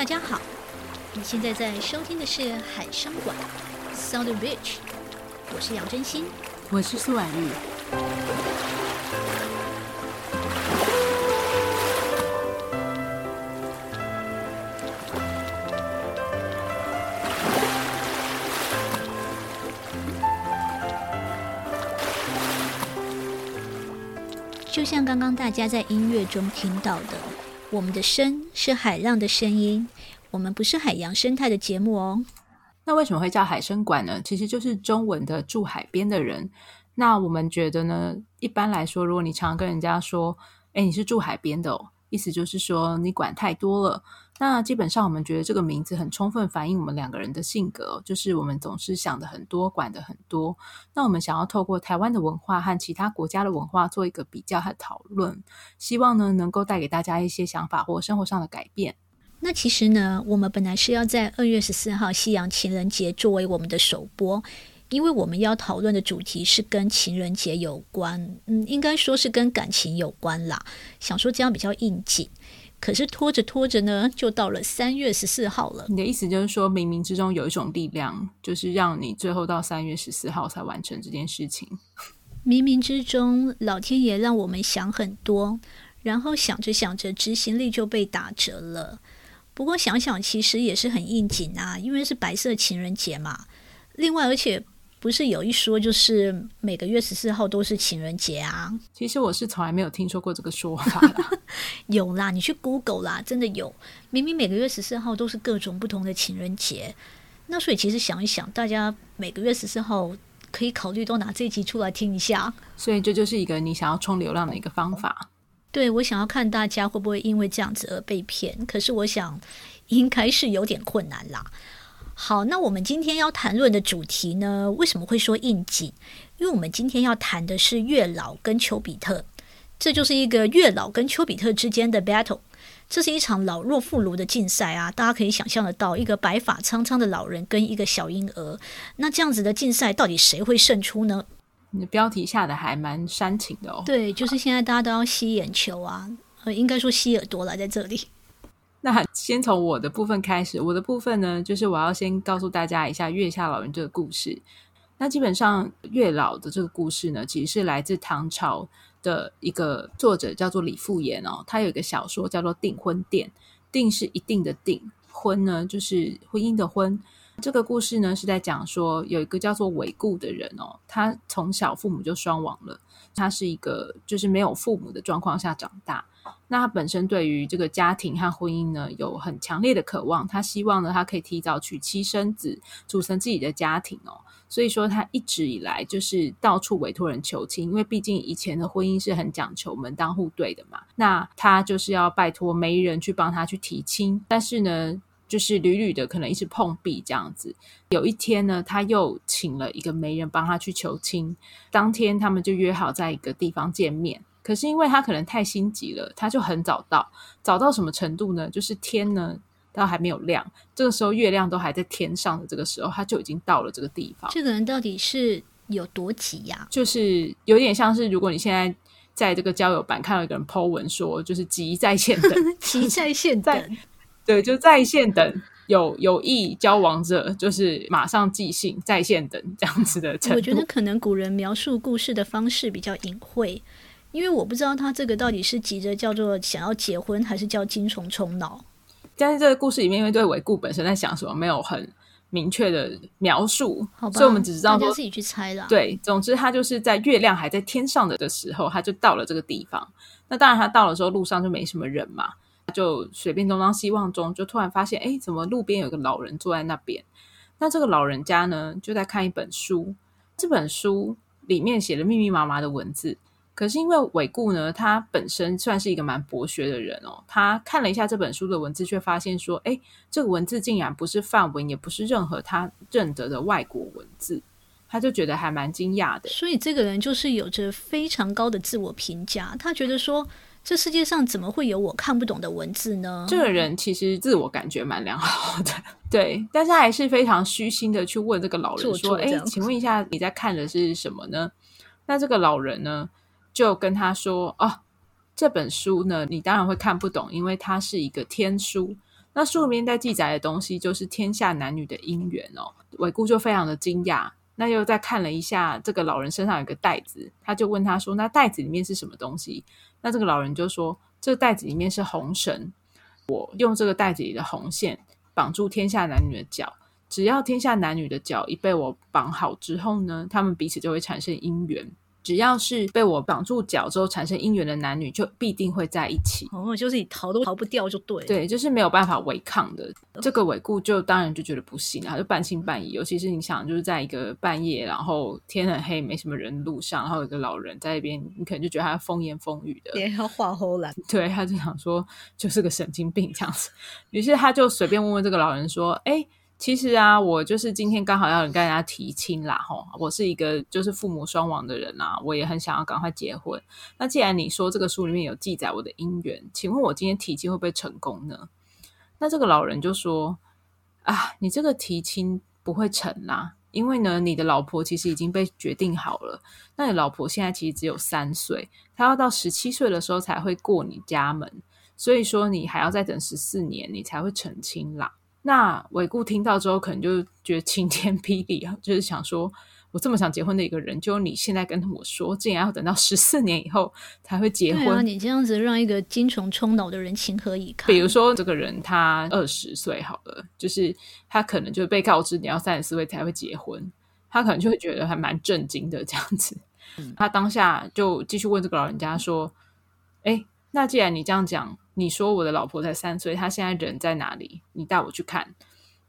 大家好，你现在在收听的是海声馆 Sound Rich，我是杨真心，我是苏婉玉。就像刚刚大家在音乐中听到的。我们的声是海浪的声音，我们不是海洋生态的节目哦。那为什么会叫海生馆呢？其实就是中文的住海边的人。那我们觉得呢，一般来说，如果你常跟人家说，哎，你是住海边的哦。意思就是说，你管太多了。那基本上，我们觉得这个名字很充分反映我们两个人的性格，就是我们总是想的很多，管的很多。那我们想要透过台湾的文化和其他国家的文化做一个比较和讨论，希望呢能够带给大家一些想法或生活上的改变。那其实呢，我们本来是要在二月十四号西洋情人节作为我们的首播。因为我们要讨论的主题是跟情人节有关，嗯，应该说是跟感情有关啦。想说这样比较应景，可是拖着拖着呢，就到了三月十四号了。你的意思就是说，冥冥之中有一种力量，就是让你最后到三月十四号才完成这件事情。冥冥之中，老天爷让我们想很多，然后想着想着，执行力就被打折了。不过想想，其实也是很应景啊，因为是白色情人节嘛。另外，而且。不是有一说，就是每个月十四号都是情人节啊？其实我是从来没有听说过这个说法啦。有啦，你去 Google 啦，真的有。明明每个月十四号都是各种不同的情人节，那所以其实想一想，大家每个月十四号可以考虑都拿这一集出来听一下。所以这就是一个你想要冲流量的一个方法。对，我想要看大家会不会因为这样子而被骗，可是我想应该是有点困难啦。好，那我们今天要谈论的主题呢，为什么会说应景？因为我们今天要谈的是月老跟丘比特，这就是一个月老跟丘比特之间的 battle，这是一场老弱妇孺的竞赛啊！大家可以想象得到，一个白发苍苍的老人跟一个小婴儿，那这样子的竞赛，到底谁会胜出呢？你的标题下的还蛮煽情的哦。对，就是现在大家都要吸眼球啊，呃，应该说吸耳朵了，在这里。那先从我的部分开始，我的部分呢，就是我要先告诉大家一下月下老人这个故事。那基本上月老的这个故事呢，其实是来自唐朝的一个作者叫做李复言哦，他有一个小说叫做《订婚殿》，订是一定的订，婚呢就是婚姻的婚。这个故事呢是在讲说有一个叫做韦固的人哦，他从小父母就双亡了，他是一个就是没有父母的状况下长大。那他本身对于这个家庭和婚姻呢，有很强烈的渴望。他希望呢，他可以提早娶妻生子，组成自己的家庭哦。所以说，他一直以来就是到处委托人求亲，因为毕竟以前的婚姻是很讲求门当户对的嘛。那他就是要拜托媒人去帮他去提亲，但是呢，就是屡屡的可能一直碰壁这样子。有一天呢，他又请了一个媒人帮他去求亲，当天他们就约好在一个地方见面。可是因为他可能太心急了，他就很早到，早到什么程度呢？就是天呢，都还没有亮，这个时候月亮都还在天上的这个时候，他就已经到了这个地方。这个人到底是有多急呀？就是有点像是，如果你现在在这个交友版看到一个人 po 文说，就是急在线等，急在线等，对，就在线等，有有意交往者，就是马上寄信，在线等这样子的程度。我觉得可能古人描述故事的方式比较隐晦。因为我不知道他这个到底是急着叫做想要结婚，还是叫精虫冲脑。但是这个故事里面，因为对韦固本身在想什么，没有很明确的描述，所以我们只知道说，大家自己去猜了。对，总之他就是在月亮还在天上的的时候，他就到了这个地方。那当然，他到了之后路上就没什么人嘛，就随便东张西望中，就突然发现，哎，怎么路边有个老人坐在那边？那这个老人家呢，就在看一本书，这本书里面写了密密麻麻的文字。可是因为韦固呢，他本身算是一个蛮博学的人哦。他看了一下这本书的文字，却发现说：“哎，这个文字竟然不是梵文，也不是任何他认得的外国文字。”他就觉得还蛮惊讶的。所以这个人就是有着非常高的自我评价。他觉得说：“这世界上怎么会有我看不懂的文字呢？”这个人其实自我感觉蛮良好的，对。但是他还是非常虚心的去问这个老人说：“哎，请问一下，你在看的是什么呢？”那这个老人呢？就跟他说：“哦，这本书呢，你当然会看不懂，因为它是一个天书。那书里面在记载的东西就是天下男女的姻缘哦。韦固就非常的惊讶，那又再看了一下这个老人身上有个袋子，他就问他说：“那袋子里面是什么东西？”那这个老人就说：“这个袋子里面是红绳，我用这个袋子里的红线绑住天下男女的脚，只要天下男女的脚一被我绑好之后呢，他们彼此就会产生姻缘。”只要是被我绑住脚之后产生姻缘的男女，就必定会在一起。哦，就是你逃都逃不掉，就对。对，就是没有办法违抗的。这个韦固就当然就觉得不行啊，就半信半疑。尤其是你想，就是在一个半夜，然后天很黑，没什么人路上，然后有个老人在那边，你可能就觉得他风言风语的，连要画 后来。对，他就想说就是个神经病这样子。于是他就随便问问这个老人说：“哎。”其实啊，我就是今天刚好要跟大家提亲啦，吼，我是一个就是父母双亡的人啊，我也很想要赶快结婚。那既然你说这个书里面有记载我的姻缘，请问我今天提亲会不会成功呢？那这个老人就说：啊，你这个提亲不会成啦，因为呢，你的老婆其实已经被决定好了。那你老婆现在其实只有三岁，她要到十七岁的时候才会过你家门，所以说你还要再等十四年，你才会成亲啦。那韦固听到之后，可能就觉得晴天霹雳啊，就是想说，我这么想结婚的一个人，就你现在跟我说，竟然要等到十四年以后才会结婚。啊，你这样子让一个精虫充脑的人情何以堪？比如说，这个人他二十岁好了，就是他可能就被告知你要三十四岁才会结婚，他可能就会觉得还蛮震惊的这样子。嗯，他当下就继续问这个老人家说：“哎，那既然你这样讲。”你说我的老婆才三岁，她现在人在哪里？你带我去看。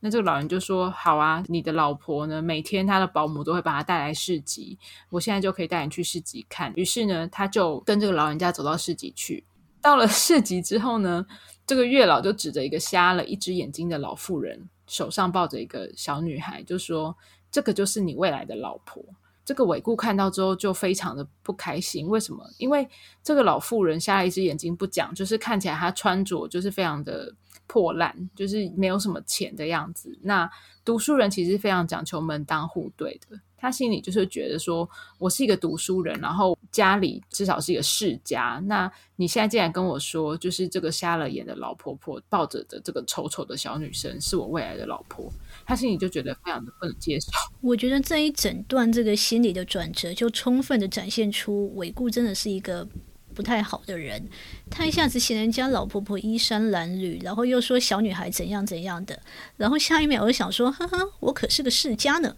那这个老人就说：“好啊，你的老婆呢？每天她的保姆都会把她带来市集，我现在就可以带你去市集看。”于是呢，他就跟这个老人家走到市集去。到了市集之后呢，这个月老就指着一个瞎了一只眼睛的老妇人，手上抱着一个小女孩，就说：“这个就是你未来的老婆。”这个韦固看到之后就非常的不开心，为什么？因为这个老妇人瞎了一只眼睛不讲，就是看起来她穿着就是非常的破烂，就是没有什么钱的样子。那读书人其实非常讲求门当户对的。他心里就是觉得说，我是一个读书人，然后家里至少是一个世家。那你现在竟然跟我说，就是这个瞎了眼的老婆婆抱着的这个丑丑的小女生是我未来的老婆，他心里就觉得非常的不能接受。我觉得这一整段这个心理的转折，就充分的展现出韦固真的是一个不太好的人。他一下子嫌人家老婆婆衣衫褴褛，然后又说小女孩怎样怎样的，然后下一秒又想说，呵呵，我可是个世家呢。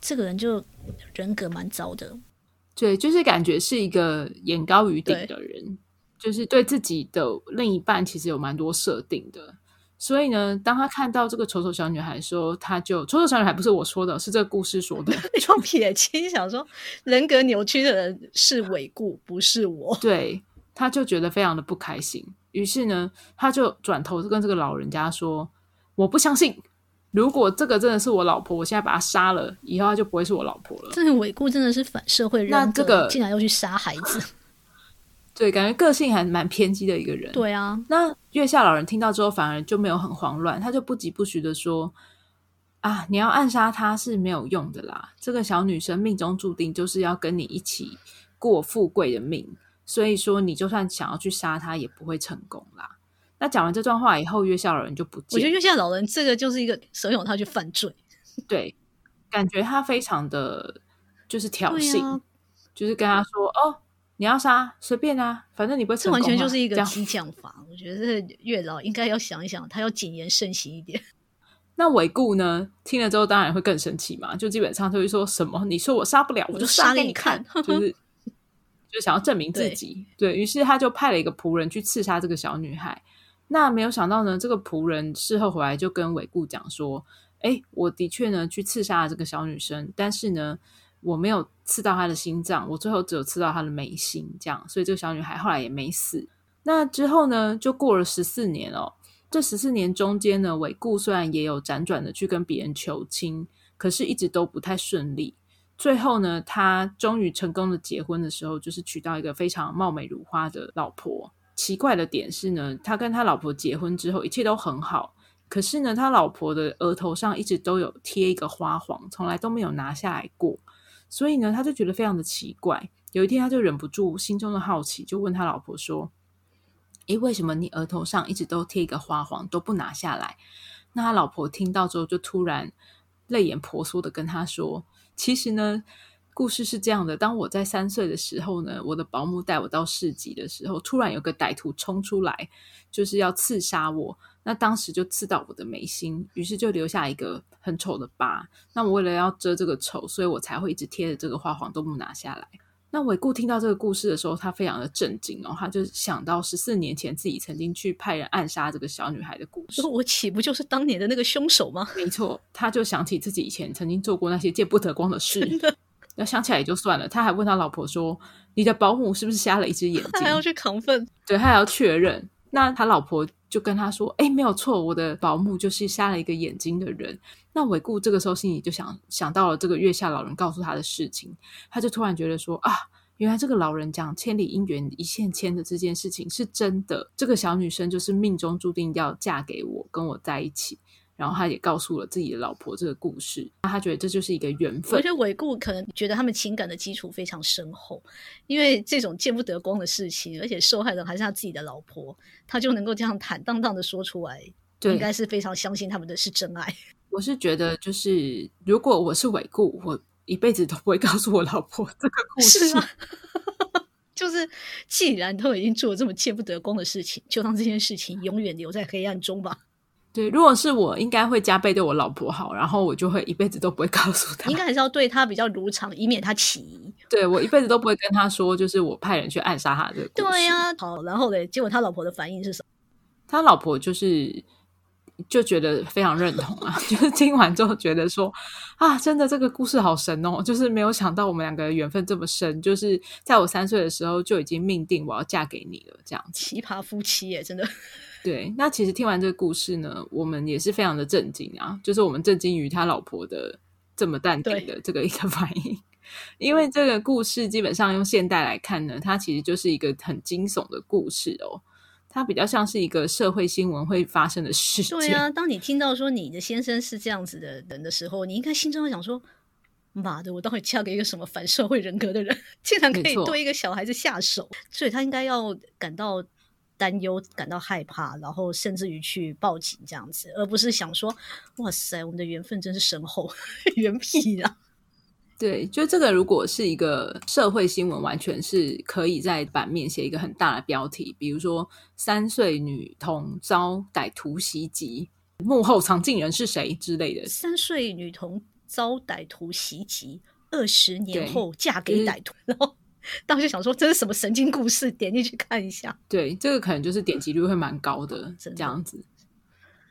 这个人就人格蛮糟的，对，就是感觉是一个眼高于顶的人，就是对自己的另一半其实有蛮多设定的。所以呢，当他看到这个丑丑小女孩说，他就丑丑小女孩不是我说的，是这个故事说的。就撇清，想说人格扭曲的人是韦固，不是我。对，他就觉得非常的不开心，于是呢，他就转头跟这个老人家说：“我不相信。”如果这个真的是我老婆，我现在把她杀了，以后她就不会是我老婆了。这个韦固真的是反社会人格，那这个竟然要去杀孩子，对，感觉个性还蛮偏激的一个人。对啊，那月下老人听到之后，反而就没有很慌乱，他就不疾不徐的说：“啊，你要暗杀她是没有用的啦，这个小女生命中注定就是要跟你一起过富贵的命，所以说你就算想要去杀她，也不会成功啦。”那讲完这段话以后，月下老人就不见。我觉得月下老人这个就是一个怂恿他去犯罪，对，感觉他非常的就是挑衅，啊、就是跟他说：“哦，你要杀随便啊，反正你不会成功。”这完全就是一个激将法。我觉得这月老应该要想一想，他要谨言慎行一点。那韦固呢？听了之后当然会更生气嘛，就基本上就会说什么：“你说我杀不了，我就杀给你看。”就是 就想要证明自己。对，对，于是他就派了一个仆人去刺杀这个小女孩。那没有想到呢，这个仆人事后回来就跟韦固讲说：“诶，我的确呢去刺杀了这个小女生，但是呢我没有刺到她的心脏，我最后只有刺到她的眉心，这样，所以这个小女孩后来也没死。那之后呢，就过了十四年哦。这十四年中间呢，韦固虽然也有辗转的去跟别人求亲，可是一直都不太顺利。最后呢，他终于成功的结婚的时候，就是娶到一个非常貌美如花的老婆。”奇怪的点是呢，他跟他老婆结婚之后，一切都很好。可是呢，他老婆的额头上一直都有贴一个花黄，从来都没有拿下来过。所以呢，他就觉得非常的奇怪。有一天，他就忍不住心中的好奇，就问他老婆说：“诶，为什么你额头上一直都贴一个花黄，都不拿下来？”那他老婆听到之后，就突然泪眼婆娑的跟他说：“其实呢。”故事是这样的：当我在三岁的时候呢，我的保姆带我到市集的时候，突然有个歹徒冲出来，就是要刺杀我。那当时就刺到我的眉心，于是就留下一个很丑的疤。那我为了要遮这个丑，所以我才会一直贴着这个花黄都不拿下来。那伟固听到这个故事的时候，他非常的震惊哦，他就想到十四年前自己曾经去派人暗杀这个小女孩的故事。说我岂不就是当年的那个凶手吗？没错，他就想起自己以前曾经做过那些见不得光的事。那想起来也就算了，他还问他老婆说：“你的保姆是不是瞎了一只眼睛？”他 还要去亢奋，对，他还要确认。那他老婆就跟他说：“哎，没有错，我的保姆就是瞎了一个眼睛的人。”那韦固这个时候心里就想想到了这个月下老人告诉他的事情，他就突然觉得说：“啊，原来这个老人讲千里姻缘一线牵的这件事情是真的，这个小女生就是命中注定要嫁给我，跟我在一起。”然后他也告诉了自己的老婆这个故事，他觉得这就是一个缘分。我觉得伟固可能觉得他们情感的基础非常深厚，因为这种见不得光的事情，而且受害人还是他自己的老婆，他就能够这样坦荡荡的说出来，对，应该是非常相信他们的是真爱。我是觉得，就是如果我是伟固，我一辈子都不会告诉我老婆这个故事。是 吗就是既然都已经做了这么见不得光的事情，就让这件事情永远留在黑暗中吧。对，如果是我，应该会加倍对我老婆好，然后我就会一辈子都不会告诉她。应该还是要对她比较如常，以免她起疑。对，我一辈子都不会跟她说，就是我派人去暗杀她的。对呀、啊，好，然后嘞，结果他老婆的反应是什么？他老婆就是就觉得非常认同啊，就是听完之后觉得说啊，真的这个故事好神哦，就是没有想到我们两个缘分这么深，就是在我三岁的时候就已经命定我要嫁给你了，这样奇葩夫妻耶，真的。对，那其实听完这个故事呢，我们也是非常的震惊啊，就是我们震惊于他老婆的这么淡定的这个一个 反应，因为这个故事基本上用现代来看呢，它其实就是一个很惊悚的故事哦，它比较像是一个社会新闻会发生的事情。对啊，当你听到说你的先生是这样子的人的时候，你应该心中会想说：妈的，我到底嫁给一个什么反社会人格的人，竟然可以对一个小孩子下手？所以他应该要感到。担忧，感到害怕，然后甚至于去报警这样子，而不是想说：“哇塞，我们的缘分真是深厚，缘屁啊！”对，就这个，如果是一个社会新闻，完全是可以在版面写一个很大的标题，比如说“三岁女童遭歹徒袭击，幕后藏镜人是谁”之类的。三岁女童遭歹徒袭击，二十年后嫁给歹徒，然后。当时想说这是什么神经故事，点进去看一下。对，这个可能就是点击率会蛮高的，这样子。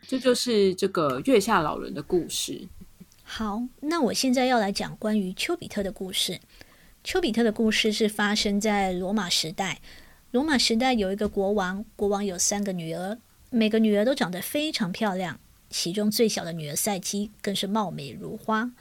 这就是这个月下老人的故事。好，那我现在要来讲关于丘比特的故事。丘比特的故事是发生在罗马时代。罗马时代有一个国王，国王有三个女儿，每个女儿都长得非常漂亮，其中最小的女儿赛姬更是貌美如花。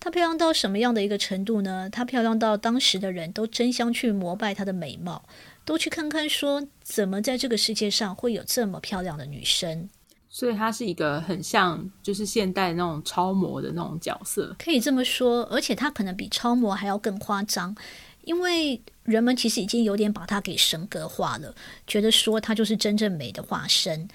她漂亮到什么样的一个程度呢？她漂亮到当时的人都争相去膜拜她的美貌，都去看看说怎么在这个世界上会有这么漂亮的女生。所以她是一个很像就是现代那种超模的那种角色，可以这么说。而且她可能比超模还要更夸张，因为人们其实已经有点把她给神格化了，觉得说她就是真正美的化身。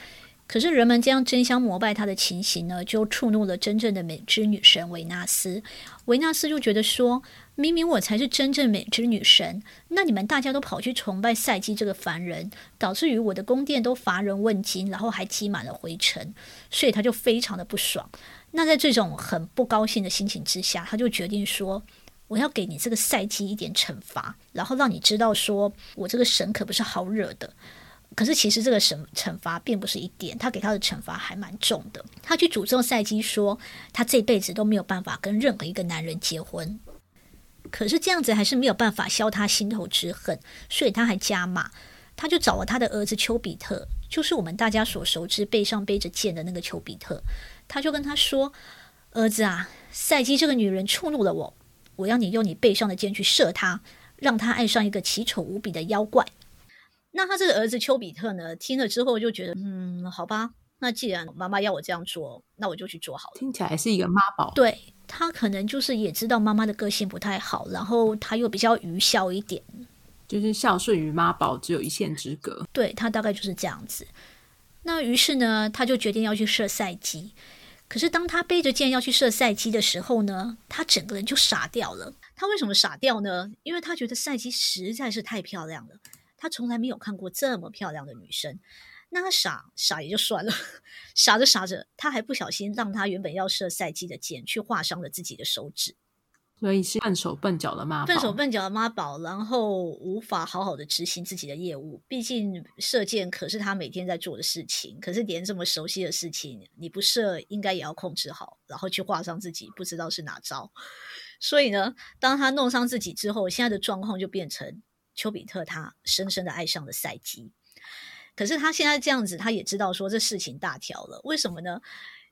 可是人们这样争相膜拜他的情形呢，就触怒了真正的美之女神维纳斯。维纳斯就觉得说，明明我才是真正美之女神，那你们大家都跑去崇拜赛姬这个凡人，导致于我的宫殿都乏人问津，然后还积满了灰尘，所以他就非常的不爽。那在这种很不高兴的心情之下，他就决定说，我要给你这个赛姬一点惩罚，然后让你知道说我这个神可不是好惹的。可是其实这个惩惩罚并不是一点，他给他的惩罚还蛮重的。他去诅咒赛姬说，他这辈子都没有办法跟任何一个男人结婚。可是这样子还是没有办法消他心头之恨，所以他还加码，他就找了他的儿子丘比特，就是我们大家所熟知背上背着剑的那个丘比特。他就跟他说：“儿子啊，赛姬这个女人触怒了我，我要你用你背上的剑去射她，让她爱上一个奇丑无比的妖怪。”那他这个儿子丘比特呢，听了之后就觉得，嗯，好吧，那既然妈妈要我这样做，那我就去做好了。听起来是一个妈宝。对，他可能就是也知道妈妈的个性不太好，然后他又比较愚孝一点，就是孝顺与妈宝只有一线之隔。对，他大概就是这样子。那于是呢，他就决定要去射赛姬。可是当他背着剑要去射赛姬的时候呢，他整个人就傻掉了。他为什么傻掉呢？因为他觉得赛姬实在是太漂亮了，他从来没有看过这么漂亮的女生。那他傻傻也就算了，傻 着傻着，他还不小心让他原本要射赛季的箭去划伤了自己的手指。所以是笨手笨脚的妈宝，笨手笨脚的妈宝，然后无法好好的执行自己的业务。毕竟射箭可是他每天在做的事情，可是连这么熟悉的事情，你不射应该也要控制好，然后去划伤自己，不知道是哪招。所以呢，当他弄伤自己之后，现在的状况就变成丘比特他深深的爱上了赛姬。可是他现在这样子，他也知道说这事情大条了。为什么呢？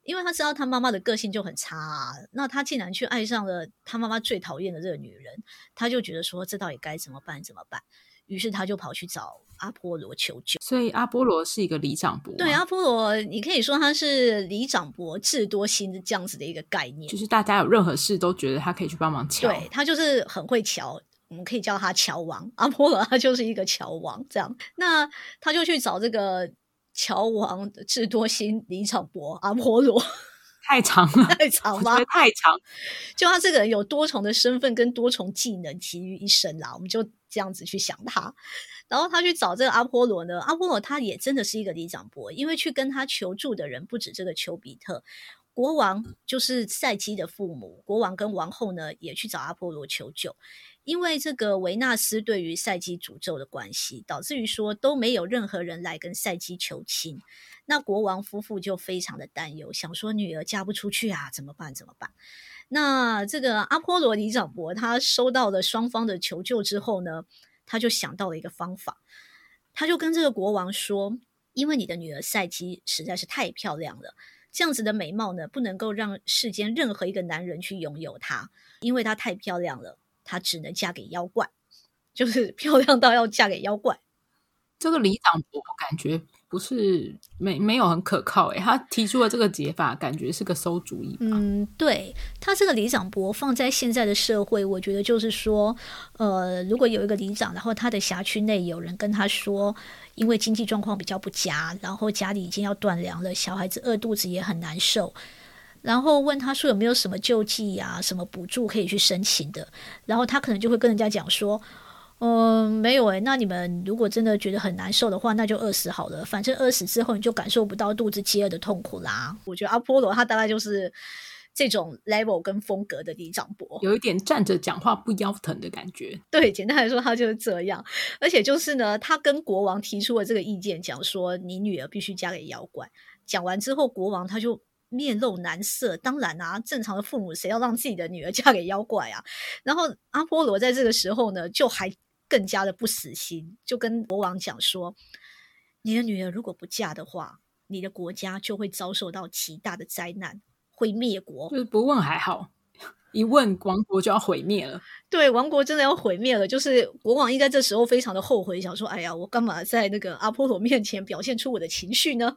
因为他知道他妈妈的个性就很差啊，那他竟然去爱上了他妈妈最讨厌的这个女人，他就觉得说这到底该怎么办？怎么办？于是他就跑去找阿波罗求救。所以阿波罗是一个里长伯，对，阿波罗，你可以说他是里长伯智多星的这样子的一个概念，就是大家有任何事都觉得他可以去帮忙瞧，对，他就是很会乔，我们可以叫他乔王。阿波罗他就是一个乔王，这样，那他就去找这个。乔王智多星李长伯阿波罗太长了，太长吗？太长，就他这个人有多重的身份跟多重技能集于一身啦，我们就这样子去想他。然后他去找这个阿波罗呢，阿波罗他也真的是一个李长伯，因为去跟他求助的人不止这个丘比特，国王就是赛基的父母，国王跟王后呢也去找阿波罗求救。因为这个维纳斯对于赛姬诅咒的关系，导致于说都没有任何人来跟赛姬求亲，那国王夫妇就非常的担忧，想说女儿嫁不出去啊，怎么办？怎么办？那这个阿波罗里长伯他收到了双方的求救之后呢，他就想到了一个方法，他就跟这个国王说，因为你的女儿赛姬实在是太漂亮了，这样子的美貌呢，不能够让世间任何一个男人去拥有她，因为她太漂亮了。她只能嫁给妖怪，就是漂亮到要嫁给妖怪。这个里长伯感觉不是没没有很可靠诶，他提出了这个解法，感觉是个馊主意。嗯，对，他这个里长伯放在现在的社会，我觉得就是说，呃，如果有一个里长，然后他的辖区内有人跟他说，因为经济状况比较不佳，然后家里已经要断粮了，小孩子饿肚子也很难受。然后问他说有没有什么救济呀、啊、什么补助可以去申请的？然后他可能就会跟人家讲说，嗯，没有诶，那你们如果真的觉得很难受的话，那就饿死好了。反正饿死之后你就感受不到肚子饥饿的痛苦啦。我觉得阿波罗他大概就是这种 level 跟风格的李长伯，有一点站着讲话不腰疼的感觉。对，简单来说他就是这样。而且就是呢，他跟国王提出了这个意见，讲说你女儿必须嫁给妖怪。讲完之后，国王他就。面露难色，当然啊，正常的父母谁要让自己的女儿 嫁给妖怪啊？然后阿波罗在这个时候呢，就还更加的不死心，就跟国王讲说：“你的女儿如果不嫁的话，你的国家就会遭受到极大的灾难，会灭国。”就是不问还好。一问，王国就要毁灭了。对，王国真的要毁灭了。就是国王应该这时候非常的后悔，想说：“哎呀，我干嘛在那个阿波罗面前表现出我的情绪呢？”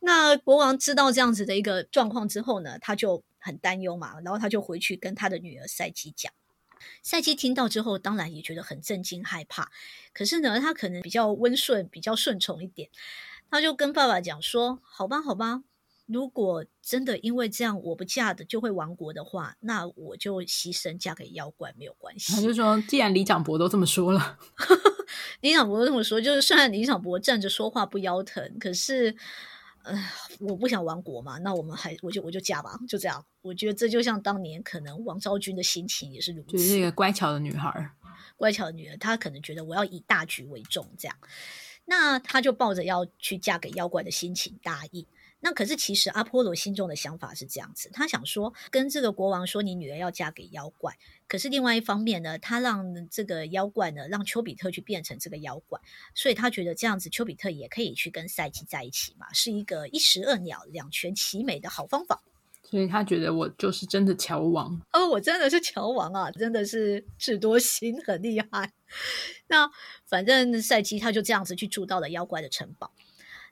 那国王知道这样子的一个状况之后呢，他就很担忧嘛，然后他就回去跟他的女儿赛基讲。赛基听到之后，当然也觉得很震惊害怕。可是呢，他可能比较温顺，比较顺从一点，他就跟爸爸讲说：“好吧，好吧。”如果真的因为这样我不嫁的就会亡国的话，那我就牺牲嫁给妖怪没有关系。他就说，既然李长伯都这么说了，李长伯都这么说，就是虽然李长伯站着说话不腰疼，可是，呃，我不想亡国嘛，那我们还我就我就嫁吧，就这样。我觉得这就像当年可能王昭君的心情也是如此，就是一个乖巧的女孩，乖巧的女儿，她可能觉得我要以大局为重，这样，那她就抱着要去嫁给妖怪的心情答应。那可是，其实阿波罗心中的想法是这样子，他想说跟这个国王说，你女儿要嫁给妖怪。可是另外一方面呢，他让这个妖怪呢，让丘比特去变成这个妖怪，所以他觉得这样子丘比特也可以去跟赛姬在一起嘛，是一个一石二鸟、两全其美的好方法。所以他觉得我就是真的乔王哦，我真的是乔王啊，真的是智多星很厉害。那反正赛姬他就这样子去住到了妖怪的城堡。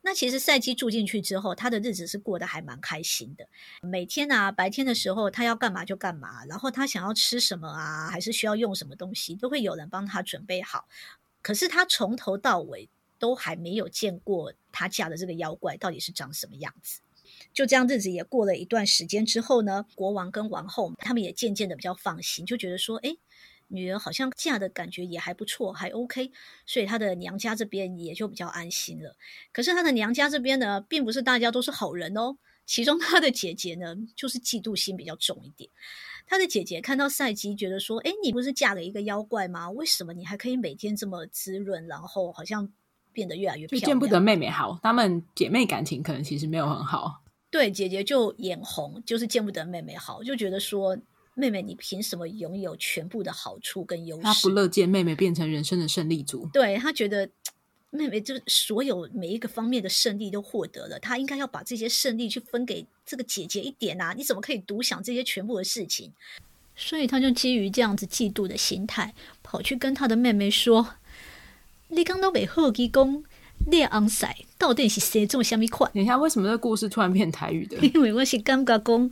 那其实赛姬住进去之后，他的日子是过得还蛮开心的。每天啊，白天的时候他要干嘛就干嘛，然后他想要吃什么啊，还是需要用什么东西，都会有人帮他准备好。可是她从头到尾都还没有见过她嫁的这个妖怪到底是长什么样子。就这样日子也过了一段时间之后呢，国王跟王后他们也渐渐的比较放心，就觉得说，哎，女儿好像嫁的感觉也还不错，还 OK，所以她的娘家这边也就比较安心了。可是她的娘家这边呢，并不是大家都是好人哦。其中她的姐姐呢，就是嫉妒心比较重一点。她的姐姐看到赛姬，觉得说，哎，你不是嫁了一个妖怪吗？为什么你还可以每天这么滋润，然后好像变得越来越漂亮？就见不得妹妹好，她们姐妹感情可能其实没有很好。对，姐姐就眼红，就是见不得妹妹好，就觉得说，妹妹你凭什么拥有全部的好处跟优势？他不乐见妹妹变成人生的胜利组。对，他觉得妹妹就所有每一个方面的胜利都获得了，他应该要把这些胜利去分给这个姐姐一点啊！你怎么可以独享这些全部的事情？所以他就基于这样子嫉妒的心态，跑去跟他的妹妹说：“你刚都被贺基公。”列昂塞到底是谁这么虾米款？等一下，为什么这个故事突然变台语的？因为我是感觉讲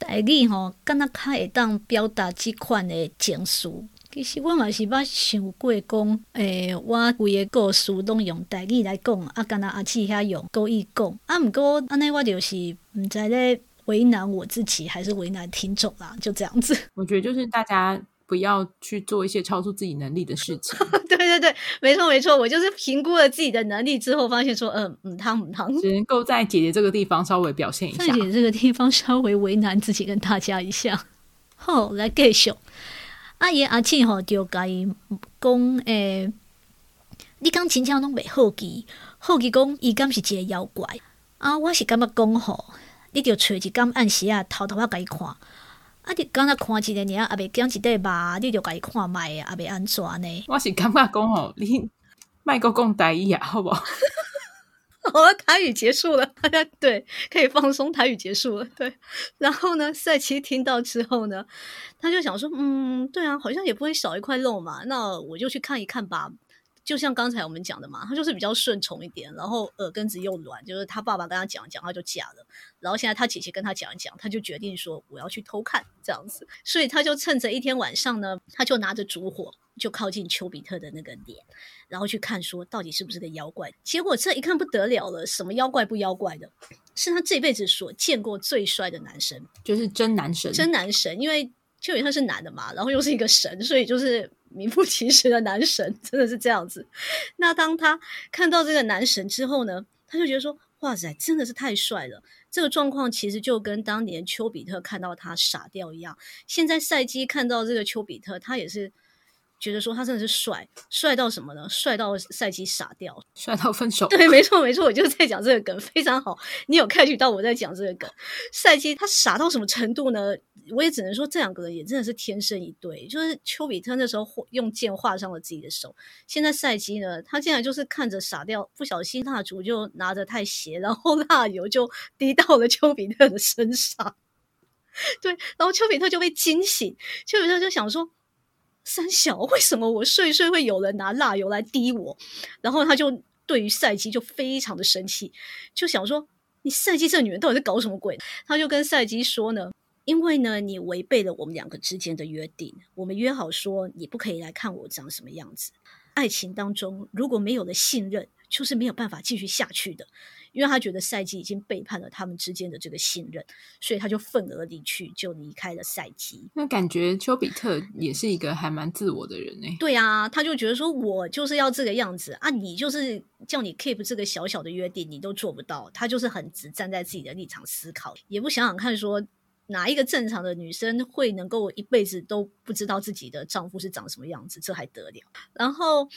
台语吼，敢若较会当表达即款的情绪。其实我嘛是捌想过讲，诶、我规个故事拢用台语来讲，啊，敢若阿姊遐用故意讲，啊，毋过安尼我就是毋知咧为难我自己，还是为难听众啦，就这样子。我觉得就是大家。不要去做一些超出自己能力的事情。对对对，没错没错，我就是评估了自己的能力之后，发现说，嗯嗯，汤姆汤只能够在姐姐这个地方稍微表现一下，在姐姐这个地方稍微为难自己跟大家一下。好，来继续。阿爷阿庆吼就甲伊讲，诶，你讲真正拢袂好奇，好奇讲伊敢是一个妖怪啊？我是感觉讲吼，你就揣一工暗时啊，偷偷啊，甲伊看。啊！你刚才看一个，你啊，阿未讲一对吧？你就该看卖，阿未安怎呢？我是感觉讲吼，你卖个讲台语啊，好不好？好了，台语结束了，大家对，可以放松。台语结束了，对。然后呢，赛琪听到之后呢，他就想说，嗯，对啊，好像也不会少一块肉嘛，那我就去看一看吧。就像刚才我们讲的嘛，他就是比较顺从一点，然后耳根子又软，就是他爸爸跟他讲讲，他就嫁了。然后现在他姐姐跟他讲一讲，他就决定说我要去偷看这样子。所以他就趁着一天晚上呢，他就拿着烛火就靠近丘比特的那个脸，然后去看说到底是不是个妖怪。结果这一看不得了了，什么妖怪不妖怪的，是他这辈子所见过最帅的男生，就是真男神，真男神，因为丘比特是男的嘛，然后又是一个神，所以就是。名副其实的男神，真的是这样子。那当他看到这个男神之后呢，他就觉得说：“哇塞，真的是太帅了。”这个状况其实就跟当年丘比特看到他傻掉一样。现在赛季看到这个丘比特，他也是。觉得说他真的是帅，帅到什么呢？帅到赛季傻掉，帅到分手。对，没错没错，我就是在讲这个梗，非常好。你有 catch 到我在讲这个梗？赛季他傻到什么程度呢？我也只能说这两个人也真的是天生一对。就是丘比特那时候用剑划伤了自己的手，现在赛季呢，他竟然就是看着傻掉，不小心蜡烛就拿着太斜，然后蜡油就滴到了丘比特的身上。对，然后丘比特就被惊醒，丘比特就想说。三小，为什么我睡睡会有人拿蜡油来滴我？然后他就对于赛姬就非常的生气，就想说：你赛姬这女人到底在搞什么鬼？他就跟赛姬说呢：因为呢，你违背了我们两个之间的约定，我们约好说你不可以来看我长什么样子。爱情当中如果没有了信任，就是没有办法继续下去的。因为他觉得赛季已经背叛了他们之间的这个信任，所以他就愤而离去，就离开了赛季。那感觉丘比特也是一个还蛮自我的人呢。对啊，他就觉得说，我就是要这个样子啊，你就是叫你 keep 这个小小的约定，你都做不到。他就是很只站在自己的立场思考，也不想想看说哪一个正常的女生会能够一辈子都不知道自己的丈夫是长什么样子，这还得了？然后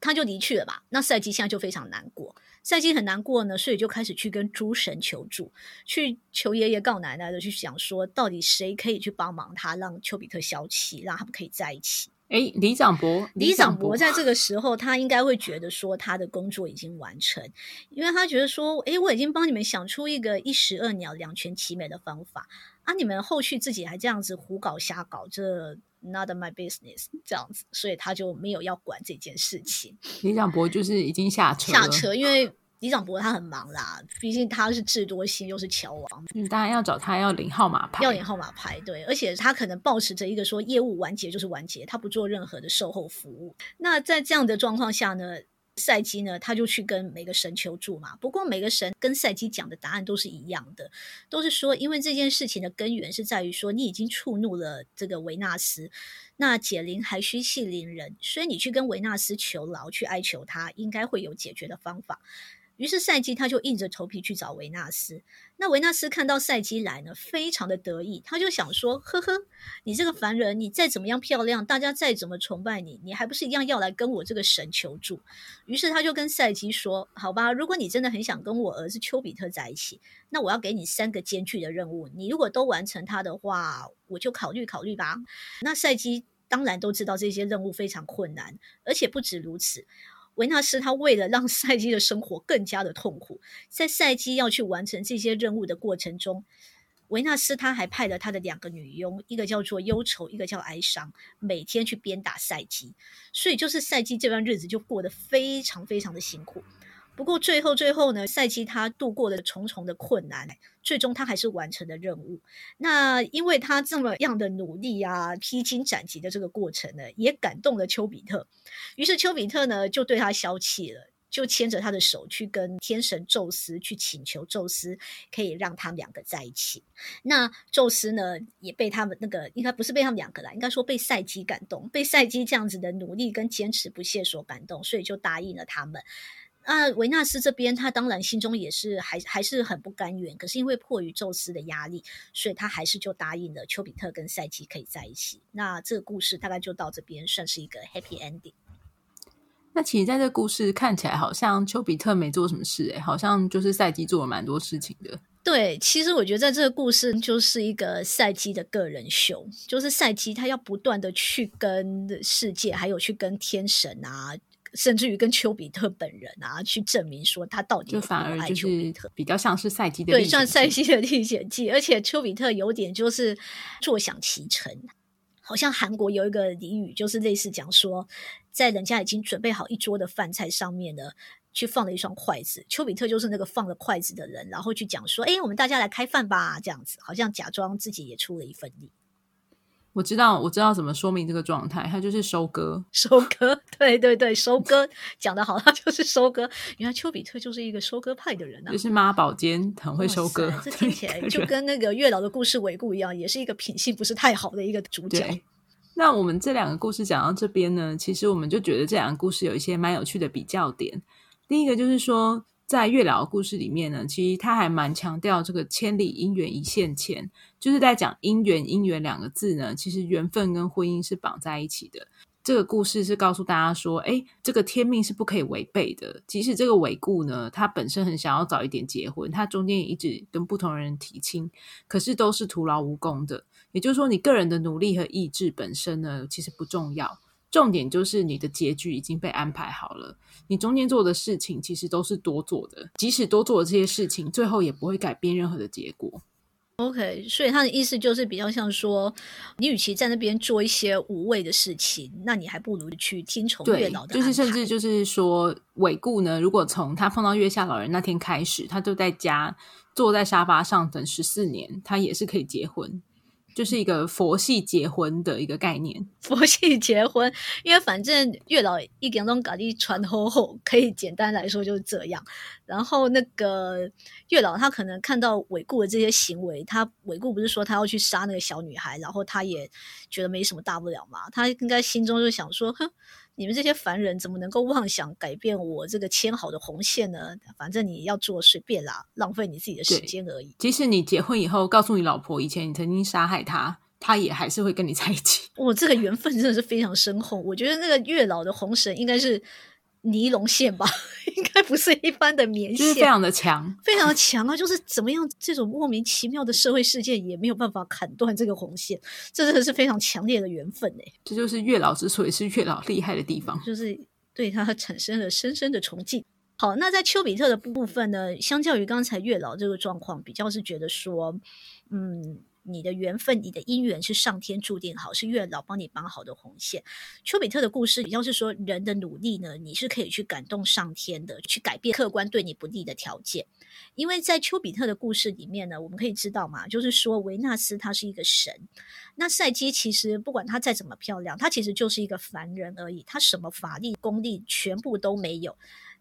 他就离去了吧。那赛季现在就非常难过。赛季很难过呢，所以就开始去跟诸神求助，去求爷爷告奶奶的，去想说到底谁可以去帮忙他，让丘比特消气，让他们可以在一起。诶，李长伯，李长伯在这个 时候，他应该会觉得说他的工作已经完成，因为他觉得说，哎，我已经帮你们想出一个一石二鸟、两全其美的方法啊，你们后续自己还这样子胡搞瞎搞，这。Not my business，这样子，所以他就没有要管这件事情。李长博就是已经下车，下车，因为李长博他很忙啦，毕竟他是智多星，又是乔王，嗯，当然要找他要领号码牌，要领号码牌，对，而且他可能保持着一个说业务完结就是完结，他不做任何的售后服务。那在这样的状况下呢，赛基呢，他就去跟每个神求助嘛。不过每个神跟赛基讲的答案都是一样的，都是说，因为这件事情的根源是在于说，你已经触怒了这个维纳斯，那解铃还须系铃人，所以你去跟维纳斯求饶，去哀求他，应该会有解决的方法。于是赛基他就硬着头皮去找维纳斯。那维纳斯看到赛基来呢，非常的得意，他就想说：“呵呵，你这个凡人，你再怎么样漂亮，大家再怎么崇拜你，你还不是一样要来跟我这个神求助？”于是他就跟赛基说：“好吧，如果你真的很想跟我儿子丘比特在一起，那我要给你三个艰巨的任务，你如果都完成它的话，我就考虑考虑吧。”那赛基当然都知道这些任务非常困难，而且不止如此。维纳斯他为了让赛季的生活更加的痛苦，在赛季要去完成这些任务的过程中，维纳斯他还派了他的两个女佣，一个叫做忧愁，一个叫哀伤，每天去鞭打赛季，所以就是赛季这段日子就过得非常非常的辛苦。不过最后最后呢，赛基他度过了重重的困难，最终他还是完成了任务。那因为他这么样的努力啊，披荆斩棘的这个过程呢，也感动了丘比特。于是丘比特呢就对他消气了，就牵着他的手去跟天神宙斯去请求宙斯可以让他们两个在一起。那宙斯呢也被他们那个应该不是被他们两个啦，应该说被赛基感动，被赛基这样子的努力跟坚持不懈所感动，所以就答应了他们。那维纳斯这边，他当然心中也是还还是很不甘愿，可是因为迫于宙斯的压力，所以他还是就答应了丘比特跟赛姬可以在一起。那这个故事大概就到这边，算是一个 happy ending。那其实，在这个故事看起来，好像丘比特没做什么事，诶，好像就是赛姬做了蛮多事情的。对，其实我觉得在这个故事就是一个赛姬的个人秀，就是赛姬他要不断的去跟世界，还有去跟天神啊。甚至于跟丘比特本人啊，去证明说他到底有多爱丘比特，比较像是赛姬的对，像赛姬的历险记。而且丘比特有点就是坐享其成，好像韩国有一个俚语，就是类似讲说，在人家已经准备好一桌的饭菜上面呢，去放了一双筷子，丘比特就是那个放了筷子的人，然后去讲说：“哎，我们大家来开饭吧。”这样子，好像假装自己也出了一份力。我知道，我知道怎么说明这个状态，它就是收割，收割，对对对，收割讲得好，它就是收割。原来丘比特就是一个收割派的人啊，就是妈宝尖，很会收割。这听起来就跟那个月老的故事尾故一样，也是一个品性不是太好的一个主角。那我们这两个故事讲到这边呢，其实我们就觉得这两个故事有一些蛮有趣的比较点。第一个就是说。在月老的故事里面呢，其实他还蛮强调这个千里姻缘一线牵，就是在讲姻缘。姻缘两个字呢，其实缘分跟婚姻是绑在一起的。这个故事是告诉大家说，诶，这个天命是不可以违背的。即使这个韦固呢，他本身很想要早一点结婚，他中间也一直跟不同人提亲，可是都是徒劳无功的。也就是说，你个人的努力和意志本身呢，其实不重要。重点就是你的结局已经被安排好了，你中间做的事情其实都是多做的，即使多做的这些事情，最后也不会改变任何的结果。OK，所以他的意思就是比较像说，你与其在那边做一些无谓的事情，那你还不如去听从月老的。就是甚至就是说，尾固呢，如果从他碰到月下老人那天开始，他就在家坐在沙发上等十四年，他也是可以结婚。就是一个佛系结婚的一个概念，佛系结婚，因为反正月老一点钟搞的传后后，可以简单来说就是这样。然后那个月老他可能看到尾故的这些行为，他尾故不是说他要去杀那个小女孩，然后他也觉得没什么大不了嘛，他应该心中就想说，哼。你们这些凡人怎么能够妄想改变我这个牵好的红线呢？反正你要做随便啦，浪费你自己的时间而已。即使你结婚以后告诉你老婆以前你曾经杀害她，他也还是会跟你在一起。我、哦、这个缘分真的是非常深厚。我觉得那个月老的红绳应该是。尼龙线吧，应该不是一般的棉线，就是非常的强，非常的强啊！就是怎么样，这种莫名其妙的社会事件也没有办法砍断这个红线，这真的是非常强烈的缘分哎！这就是月老之所以是月老厉害的地方，就是对他产生了深深的崇敬。好，那在丘比特的部分呢，相较于刚才月老这个状况，比较是觉得说，嗯。你的缘分、你的姻缘是上天注定好，是月老帮你绑好的红线。丘比特的故事比较是说，人的努力呢，你是可以去感动上天的，去改变客观对你不利的条件。因为在丘比特的故事里面呢，我们可以知道嘛，就是说维纳斯他是一个神，那赛基其实不管他再怎么漂亮，他其实就是一个凡人而已，他什么法力、功力全部都没有。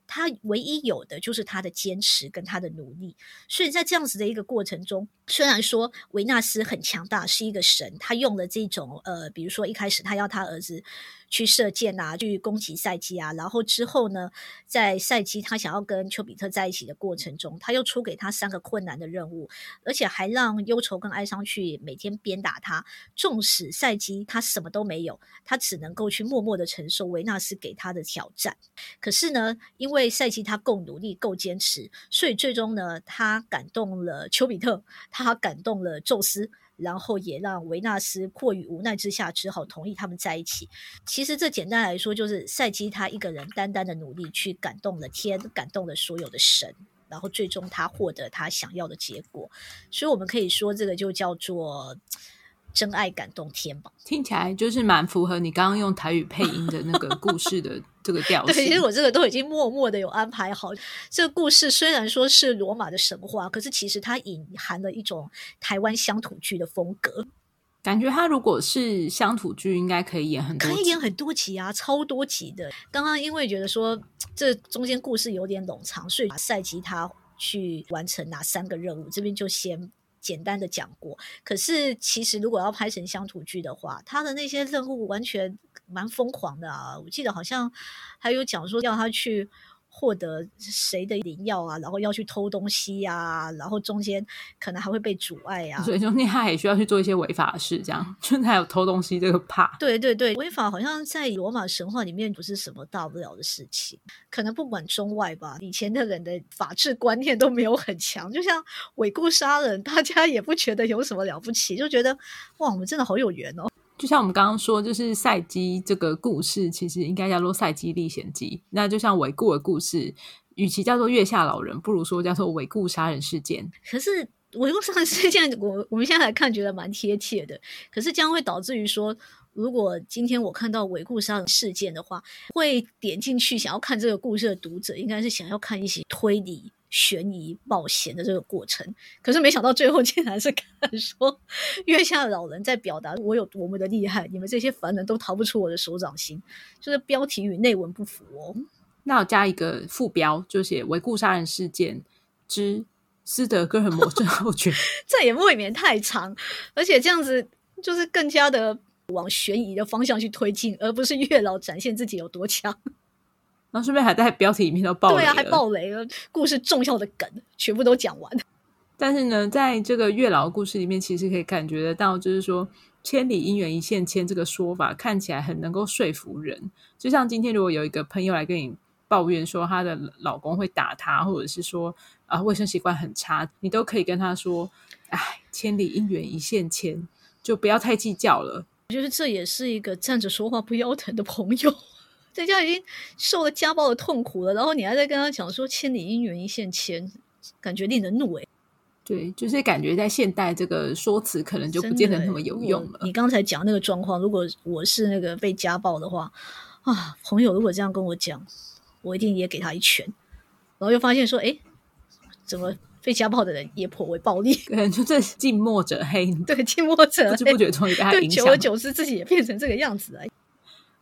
他唯一有的就是他的坚持跟他的努力，所以在这样子的一个过程中，虽然说维纳斯很强大，是一个神，他用了这种呃，比如说一开始他要他儿子。去射箭啊，去攻击赛姬啊，然后之后呢，在赛姬他想要跟丘比特在一起的过程中，他又出给他三个困难的任务，而且还让忧愁跟哀伤去每天鞭打他。纵使赛姬他什么都没有，他只能够去默默的承受维纳斯给他的挑战。可是呢，因为赛姬他够努力、够坚持，所以最终呢，他感动了丘比特，他感动了宙斯。然后也让维纳斯迫于无奈之下，只好同意他们在一起。其实这简单来说，就是赛基他一个人单单的努力，去感动了天，感动了所有的神，然后最终他获得他想要的结果。所以我们可以说，这个就叫做。真爱感动天吧，听起来就是蛮符合你刚刚用台语配音的那个故事的这个调性。对，其实我这个都已经默默的有安排好。这个故事虽然说是罗马的神话，可是其实它隐含了一种台湾乡土剧的风格。感觉他如果是乡土剧，应该可以演很可以演很多集啊，超多集的。刚刚因为觉得说这中间故事有点冗长，所以把赛吉他去完成哪三个任务，这边就先。简单的讲过，可是其实如果要拍成乡土剧的话，他的那些任务完全蛮疯狂的啊！我记得好像还有讲说要他去。获得谁的灵药啊，然后要去偷东西呀、啊，然后中间可能还会被阻碍呀、啊，所以中间他也需要去做一些违法的事，这样就还有偷东西这个怕。对对对，违法好像在罗马神话里面不是什么大不了的事情，可能不管中外吧，以前的人的法治观念都没有很强，就像尾故杀人，大家也不觉得有什么了不起，就觉得哇，我们真的好有缘哦。就像我们刚刚说，就是赛姬这个故事，其实应该叫做《赛姬历险记》。那就像尾故的故事，与其叫做月下老人，不如说叫做尾故杀人事件。可是尾故杀人事件，我我们现在来看觉得蛮贴切的。可是将会导致于说，如果今天我看到尾故杀人事件的话，会点进去想要看这个故事的读者，应该是想要看一些推理。悬疑冒险的这个过程，可是没想到最后竟然是 看说月下老人在表达我有多么的厉害，你们这些凡人都逃不出我的手掌心，就是标题与内文不符哦。那我加一个副标，就写“维固杀人事件之斯德哥尔摩症候群”，这也未免太长，而且这样子就是更加的往悬疑的方向去推进，而不是月老展现自己有多强。然后顺便还在标题里面都爆雷了，对啊，还爆雷了，故事重要的梗全部都讲完。但是呢，在这个月老的故事里面，其实可以感觉得到，就是说“千里姻缘一线牵”这个说法看起来很能够说服人。就像今天如果有一个朋友来跟你抱怨说她的老公会打她，或者是说啊卫生习惯很差，你都可以跟他说：“哎，千里姻缘一线牵，就不要太计较了。”我觉得这也是一个站着说话不腰疼的朋友。人家已经受了家暴的痛苦了，然后你还在跟他讲说“千里姻缘一线牵”，感觉令人怒诶。对，就是感觉在现代这个说辞可能就不见得那么有用了。你刚才讲那个状况，如果我是那个被家暴的话，啊，朋友如果这样跟我讲，我一定也给他一拳。然后又发现说，哎，怎么被家暴的人也颇为暴力？可能就这近墨者黑，对，近墨者黑，不知不觉中被他影响，久而久之自己也变成这个样子了。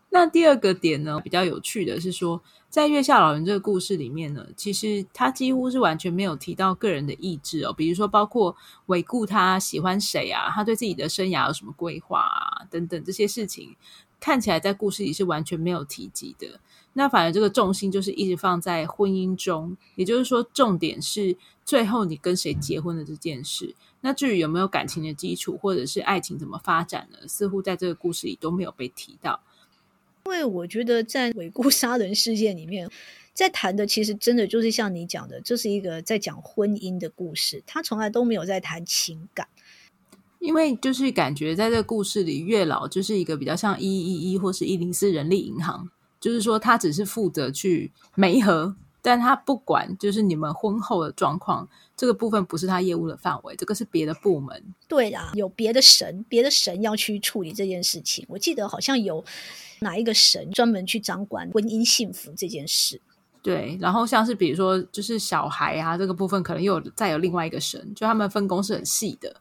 那第二个点呢，比较有趣的是说，在月下老人这个故事里面呢，其实他几乎是完全没有提到个人的意志哦，比如说包括尾顾他喜欢谁啊，他对自己的生涯有什么规划啊，等等这些事情，看起来在故事里是完全没有提及的。那反而这个重心就是一直放在婚姻中，也就是说，重点是最后你跟谁结婚的这件事。那至于有没有感情的基础，或者是爱情怎么发展呢？似乎在这个故事里都没有被提到。因为我觉得在尾故杀人事件里面，在谈的其实真的就是像你讲的，这是一个在讲婚姻的故事，他从来都没有在谈情感。因为就是感觉在这个故事里，月老就是一个比较像一一一或是一零四人力银行，就是说他只是负责去媒合但他不管就是你们婚后的状况，这个部分不是他业务的范围，这个是别的部门。对啦，有别的神，别的神要去处理这件事情。我记得好像有哪一个神专门去掌管婚姻幸福这件事。对，然后像是比如说，就是小孩啊这个部分，可能又有再有另外一个神，就他们分工是很细的。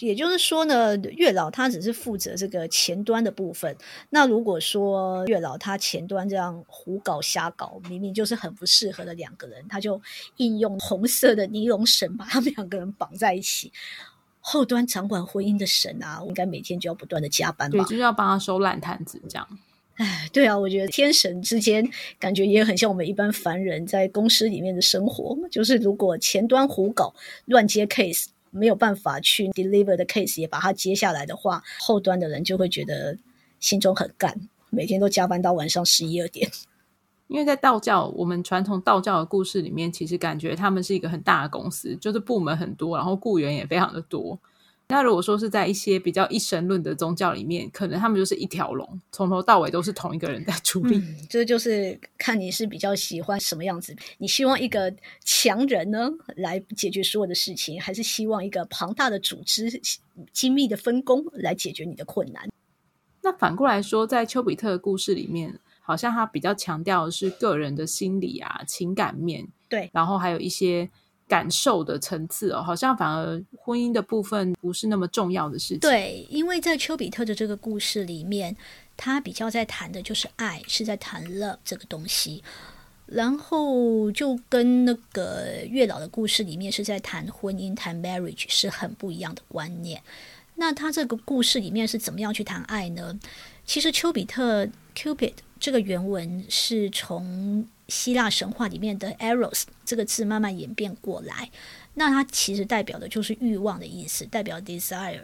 也就是说呢，月老他只是负责这个前端的部分。那如果说月老他前端这样胡搞瞎搞，明明就是很不适合的两个人，他就应用红色的尼龙绳把他们两个人绑在一起。后端掌管婚姻的神啊，我应该每天就要不断的加班吧？对，就是要帮他收烂摊子这样。哎，对啊，我觉得天神之间感觉也很像我们一般凡人在公司里面的生活，就是如果前端胡搞乱接 case。没有办法去 deliver 的 case 也把它接下来的话，后端的人就会觉得心中很干，每天都加班到晚上十一二点。因为在道教，我们传统道教的故事里面，其实感觉他们是一个很大的公司，就是部门很多，然后雇员也非常的多。那如果说是在一些比较一神论的宗教里面，可能他们就是一条龙，从头到尾都是同一个人在处理。嗯，这就是看你是比较喜欢什么样子。你希望一个强人呢来解决所有的事情，还是希望一个庞大的组织、精密的分工来解决你的困难？那反过来说，在丘比特的故事里面，好像他比较强调的是个人的心理啊、情感面，对，然后还有一些。感受的层次哦，好像反而婚姻的部分不是那么重要的事情。对，因为在丘比特的这个故事里面，他比较在谈的就是爱，是在谈 love 这个东西。然后就跟那个月老的故事里面是在谈婚姻、谈 marriage 是很不一样的观念。那他这个故事里面是怎么样去谈爱呢？其实丘比特 Cupid 这个原文是从。希腊神话里面的 eros 这个字慢慢演变过来，那它其实代表的就是欲望的意思，代表 desire。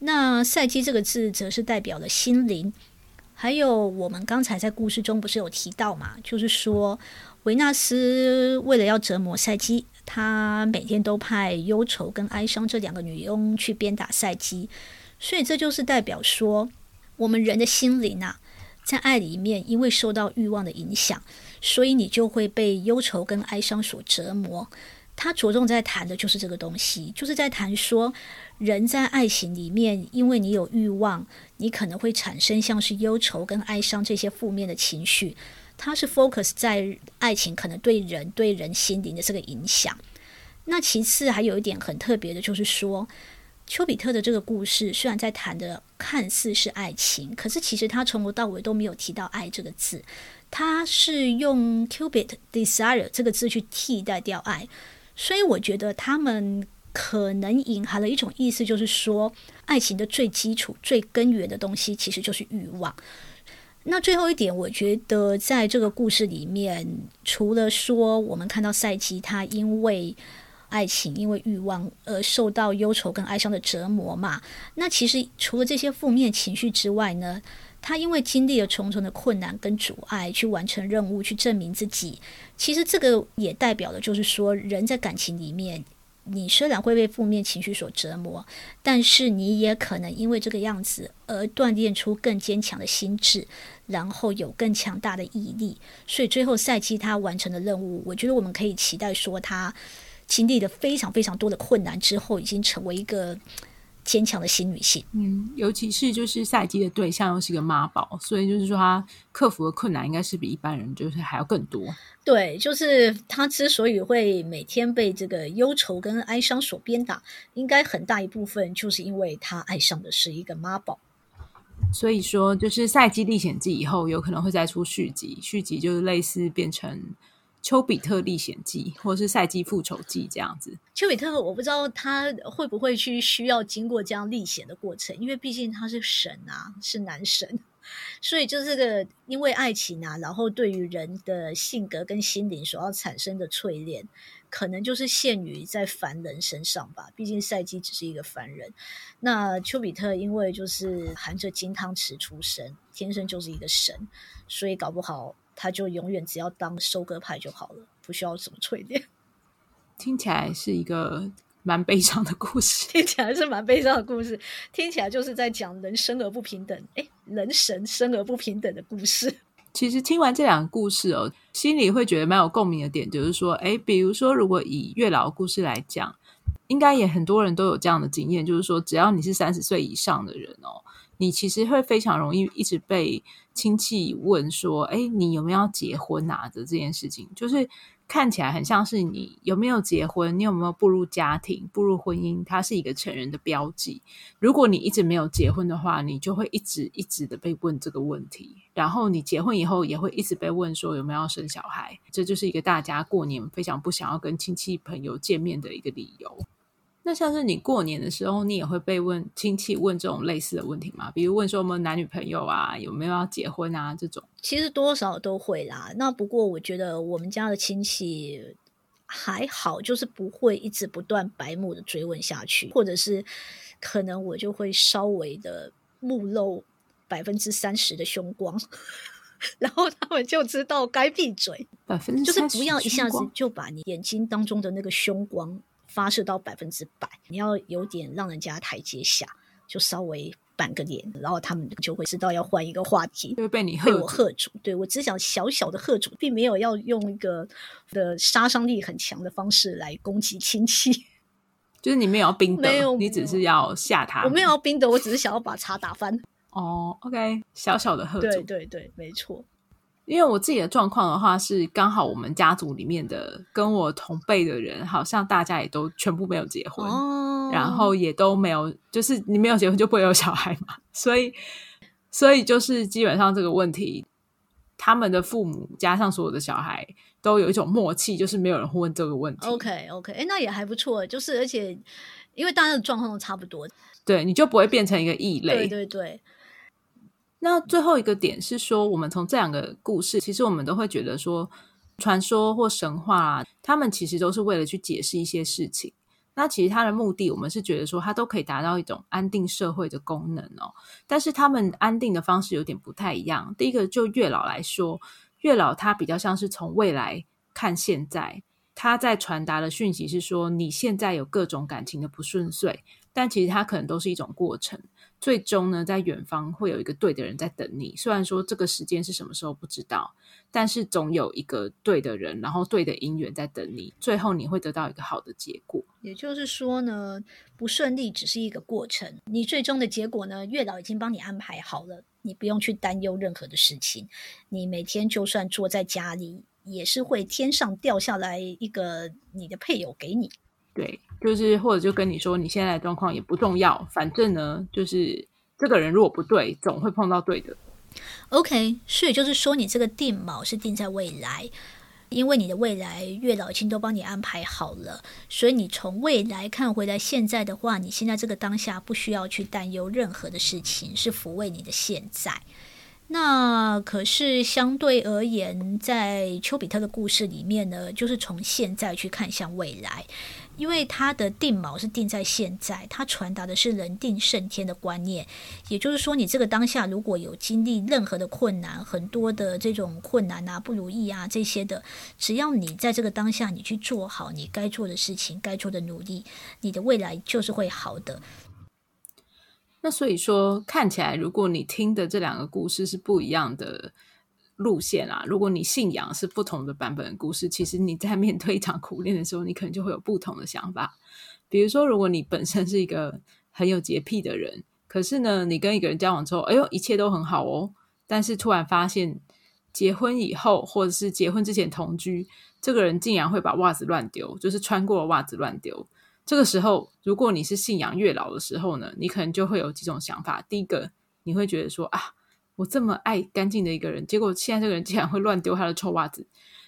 那赛姬这个字则是代表了心灵。还有我们刚才在故事中不是有提到嘛，就是说维纳斯为了要折磨赛姬，他每天都派忧愁跟哀伤这两个女佣去鞭打赛姬，所以这就是代表说我们人的心灵啊，在爱里面因为受到欲望的影响。所以你就会被忧愁跟哀伤所折磨。他着重在谈的就是这个东西，就是在谈说人在爱情里面，因为你有欲望，你可能会产生像是忧愁跟哀伤这些负面的情绪。他是 focus 在爱情可能对人对人心灵的这个影响。那其次还有一点很特别的，就是说丘比特的这个故事虽然在谈的看似是爱情，可是其实他从头到尾都没有提到爱这个字。他是用 Cupid desire 这个字去替代掉爱，所以我觉得他们可能隐含了一种意思，就是说爱情的最基础、最根源的东西其实就是欲望。那最后一点，我觉得在这个故事里面，除了说我们看到赛姬他因为爱情、因为欲望而受到忧愁跟哀伤的折磨嘛，那其实除了这些负面情绪之外呢，他因为经历了重重的困难跟阻碍，去完成任务，去证明自己。其实这个也代表了，就是说，人在感情里面，你虽然会被负面情绪所折磨，但是你也可能因为这个样子而锻炼出更坚强的心智，然后有更强大的毅力。所以最后赛季他完成的任务，我觉得我们可以期待说，他经历了非常非常多的困难之后，已经成为一个。坚强的新女性，嗯，尤其是就是赛季的对象又是一个妈宝，所以就是说她克服的困难应该是比一般人就是还要更多。对，就是她之所以会每天被这个忧愁跟哀伤所鞭打，应该很大一部分就是因为她爱上的是一个妈宝。所以说，就是《赛季历险记》以后有可能会再出续集，续集就是类似变成。丘比特历险记，或是赛季复仇记这样子。丘比特，我不知道他会不会去需要经过这样历险的过程，因为毕竟他是神啊，是男神，所以就是这个因为爱情啊，然后对于人的性格跟心灵所要产生的淬炼，可能就是限于在凡人身上吧。毕竟赛姬只是一个凡人，那丘比特因为就是含着金汤匙出生，天生就是一个神，所以搞不好。他就永远只要当收割派就好了，不需要什么淬炼。听起来是一个蛮悲伤的故事，听起来是蛮悲伤的故事，听起来就是在讲人生而不平等，诶，人神生而不平等的故事。其实听完这两个故事哦，心里会觉得蛮有共鸣的点，就是说，诶，比如说，如果以月老的故事来讲，应该也很多人都有这样的经验，就是说，只要你是三十岁以上的人哦，你其实会非常容易一直被亲戚问说，诶，你有没有要结婚啊的这件事情，就是。看起来很像是你有没有结婚，你有没有步入家庭、步入婚姻，它是一个成人的标记。如果你一直没有结婚的话，你就会一直一直的被问这个问题。然后你结婚以后，也会一直被问说有没有要生小孩。这就是一个大家过年非常不想要跟亲戚朋友见面的一个理由。那像是你过年的时候，你也会被问亲戚问这种类似的问题吗？比如问说有没有男女朋友啊，有没有要结婚啊这种？其实多少都会啦。那不过我觉得我们家的亲戚还好，就是不会一直不断白目的追问下去，或者是可能我就会稍微的目露百分之三十的凶光，然后他们就知道该闭嘴，百分之就是不要一下子就把你眼睛当中的那个凶光。发射到百分之百，你要有点让人家台阶下，就稍微板个脸，然后他们就会知道要换一个话题，就会被你被我喝住。对，我只想小小的喝住，并没有要用一个的杀伤力很强的方式来攻击亲戚。就是你没有要冰的，没有，你只是要吓他。我没有要冰的，我只是想要把茶打翻。哦，OK，小小的喝住，对对对，没错。因为我自己的状况的话，是刚好我们家族里面的跟我同辈的人，好像大家也都全部没有结婚，哦、然后也都没有，就是你没有结婚就不会有小孩嘛，所以，所以就是基本上这个问题，他们的父母加上所有的小孩都有一种默契，就是没有人会问这个问题。OK OK，哎，那也还不错，就是而且因为大家的状况都差不多，对，你就不会变成一个异类。对对对。那最后一个点是说，我们从这两个故事，其实我们都会觉得说，传说或神话，他们其实都是为了去解释一些事情。那其实它的目的，我们是觉得说，它都可以达到一种安定社会的功能哦。但是他们安定的方式有点不太一样。第一个，就月老来说，月老他比较像是从未来看现在，他在传达的讯息是说，你现在有各种感情的不顺遂，但其实它可能都是一种过程。最终呢，在远方会有一个对的人在等你。虽然说这个时间是什么时候不知道，但是总有一个对的人，然后对的姻缘在等你。最后你会得到一个好的结果。也就是说呢，不顺利只是一个过程，你最终的结果呢，月老已经帮你安排好了，你不用去担忧任何的事情。你每天就算坐在家里，也是会天上掉下来一个你的配偶给你。对，就是或者就跟你说，你现在的状况也不重要，反正呢，就是这个人如果不对，总会碰到对的。OK，所以就是说，你这个定锚是定在未来，因为你的未来月老已经都帮你安排好了，所以你从未来看回来，现在的话，你现在这个当下不需要去担忧任何的事情，是抚慰你的现在。那可是相对而言，在丘比特的故事里面呢，就是从现在去看向未来。因为他的定锚是定在现在，他传达的是人定胜天的观念，也就是说，你这个当下如果有经历任何的困难，很多的这种困难啊、不如意啊这些的，只要你在这个当下，你去做好你该做的事情、该做的努力，你的未来就是会好的。那所以说，看起来如果你听的这两个故事是不一样的。路线啊，如果你信仰是不同的版本的故事，其实你在面对一场苦恋的时候，你可能就会有不同的想法。比如说，如果你本身是一个很有洁癖的人，可是呢，你跟一个人交往之后，哎呦，一切都很好哦，但是突然发现结婚以后，或者是结婚之前同居，这个人竟然会把袜子乱丢，就是穿过的袜子乱丢。这个时候，如果你是信仰月老的时候呢，你可能就会有几种想法。第一个，你会觉得说啊。我这么爱干净的一个人，结果现在这个人竟然会乱丢他的臭袜子，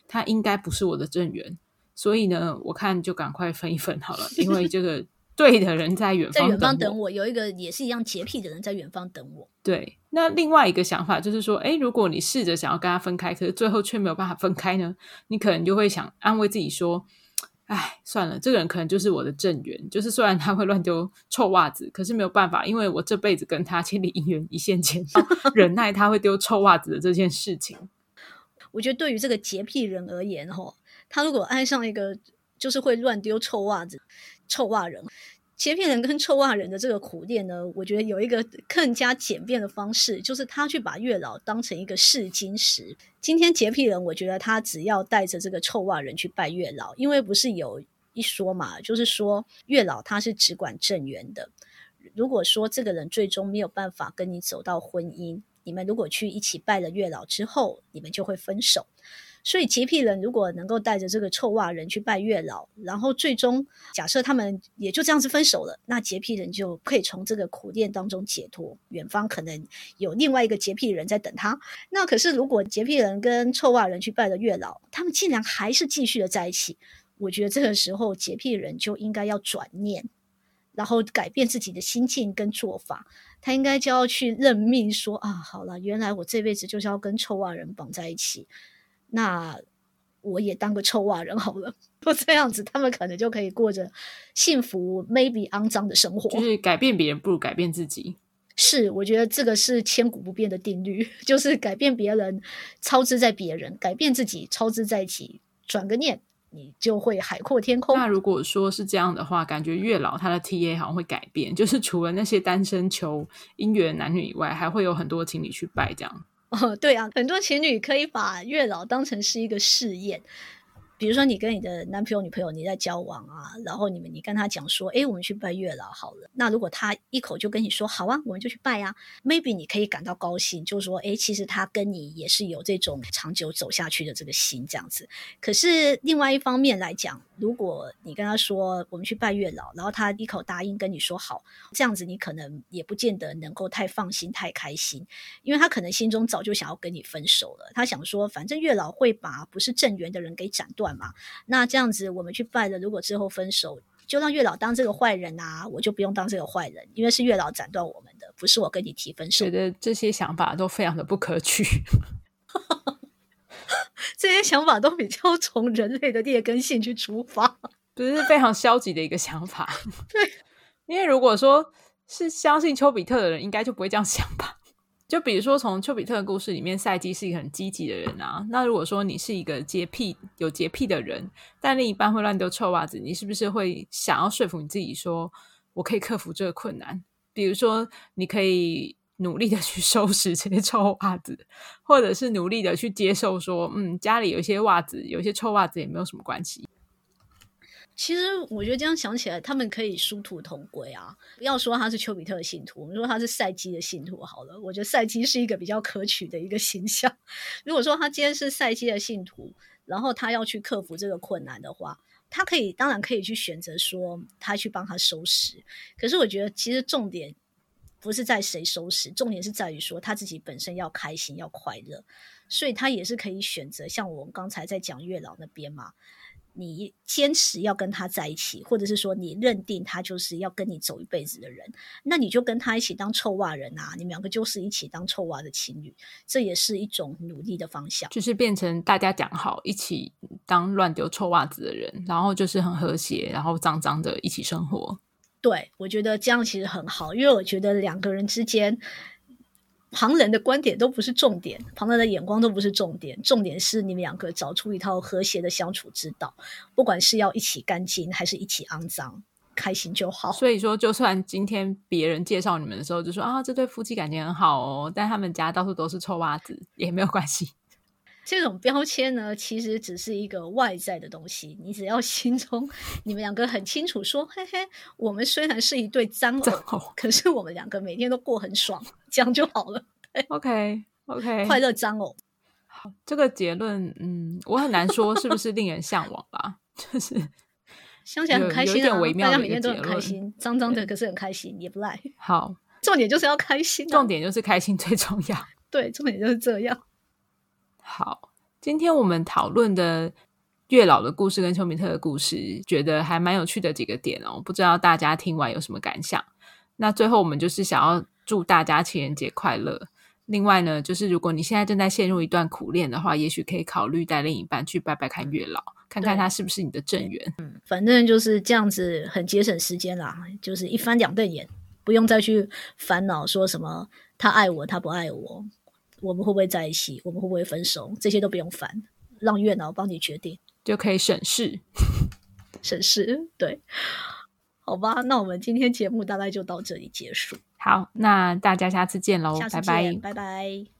他应该不是我的正缘，所以呢，我看就赶快分一分好了，因为这个 对的人在远方，在远方等我，有一个也是一样洁癖的人在远方等我。对，那另外一个想法就是说，诶，如果你试着想要跟他分开，可是最后却没有办法分开呢，你可能就会想安慰自己说。哎，算了，这个人可能就是我的正缘。就是虽然他会乱丢臭袜子，可是没有办法，因为我这辈子跟他千里姻缘一线牵，忍耐他会丢臭袜子的这件事情。我觉得对于这个洁癖人而言，哈，他如果爱上一个就是会乱丢臭袜子、臭袜人，洁癖人跟臭袜人的这个苦恋呢，我觉得有一个更加简便的方式，就是他去把月老当成一个试金石。今天洁癖人，我觉得他只要带着这个臭袜人去拜月老，因为不是有一说嘛，就是说月老他是只管正缘的。如果说这个人最终没有办法跟你走到婚姻，你们如果去一起拜了月老之后，你们就会分手。所以洁癖人如果能够带着这个臭袜人去拜月老，然后最终假设他们也就这样子分手了，那洁癖人就可以从这个苦恋当中解脱。远方可能有另外一个洁癖人在等他。那可是如果洁癖人跟臭袜人去拜了月老，他们竟然还是继续的在一起，我觉得这个时候洁癖人就应该要转念，然后改变自己的心境跟做法。他应该就要去认命说，说啊，好了，原来我这辈子就是要跟臭袜人绑在一起。那我也当个臭袜人好了，不这样子，他们可能就可以过着幸福、maybe 肮脏的生活。就是改变别人不如改变自己。是，我觉得这个是千古不变的定律，就是改变别人，操之在别人；改变自己，操之在己。转个念，你就会海阔天空。那如果说是这样的话，感觉月老他的 TA 好像会改变，就是除了那些单身求姻缘男女以外，还会有很多情侣去拜这样。哦，对啊，很多情侣可以把月老当成是一个试验。比如说，你跟你的男朋友、女朋友你在交往啊，然后你们你跟他讲说，诶，我们去拜月老好了。那如果他一口就跟你说好啊，我们就去拜啊，maybe 你可以感到高兴，就是说，诶，其实他跟你也是有这种长久走下去的这个心这样子。可是另外一方面来讲，如果你跟他说我们去拜月老，然后他一口答应跟你说好，这样子你可能也不见得能够太放心、太开心，因为他可能心中早就想要跟你分手了。他想说，反正月老会把不是正缘的人给斩断。嘛，那这样子我们去拜了，如果之后分手，就让月老当这个坏人啊，我就不用当这个坏人，因为是月老斩断我们的，不是我跟你提分手。觉得这些想法都非常的不可取，这些想法都比较从人类的劣根性去出发，不是非常消极的一个想法。对，因为如果说是相信丘比特的人，应该就不会这样想吧。就比如说，从丘比特的故事里面，赛姬是一个很积极的人啊。那如果说你是一个洁癖、有洁癖的人，但另一半会乱丢臭袜子，你是不是会想要说服你自己说，我可以克服这个困难？比如说，你可以努力的去收拾这些臭袜子，或者是努力的去接受说，嗯，家里有一些袜子，有一些臭袜子也没有什么关系。其实我觉得这样想起来，他们可以殊途同归啊！不要说他是丘比特的信徒，我们说他是赛基的信徒好了。我觉得赛基是一个比较可取的一个形象。如果说他今天是赛基的信徒，然后他要去克服这个困难的话，他可以当然可以去选择说他去帮他收拾。可是我觉得其实重点不是在谁收拾，重点是在于说他自己本身要开心要快乐，所以他也是可以选择像我们刚才在讲月老那边嘛。你坚持要跟他在一起，或者是说你认定他就是要跟你走一辈子的人，那你就跟他一起当臭袜人啊！你们两个就是一起当臭袜的情侣，这也是一种努力的方向。就是变成大家讲好一起当乱丢臭袜子的人，然后就是很和谐，然后脏脏的一起生活。对，我觉得这样其实很好，因为我觉得两个人之间。旁人的观点都不是重点，旁人的眼光都不是重点，重点是你们两个找出一套和谐的相处之道。不管是要一起干净，还是一起肮脏，开心就好。所以说，就算今天别人介绍你们的时候，就说啊，这对夫妻感情很好哦，但他们家到处都是臭袜子，也没有关系。这种标签呢，其实只是一个外在的东西。你只要心中你们两个很清楚说，嘿嘿，我们虽然是一对脏偶，可是我们两个每天都过很爽，这样就好了。OK OK，快乐脏偶。好，这个结论，嗯，我很难说是不是令人向往吧，就是 想起来很开心啊，大家每天都很开心，脏脏的可是很开心，也不赖。好，重点就是要开心啊，重点就是开心最重要。对，重点就是这样。好，今天我们讨论的月老的故事跟丘比特的故事，觉得还蛮有趣的几个点哦。不知道大家听完有什么感想？那最后我们就是想要祝大家情人节快乐。另外呢，就是如果你现在正在陷入一段苦恋的话，也许可以考虑带另一半去拜拜看月老，看看他是不是你的正缘。嗯，反正就是这样子，很节省时间啦。就是一翻两瞪眼，不用再去烦恼说什么他爱我，他不爱我。我们会不会在一起？我们会不会分手？这些都不用烦，让月老帮你决定，就可以省事，省事。对，好吧，那我们今天节目大概就到这里结束。好，那大家下次见喽，见，拜拜，拜拜。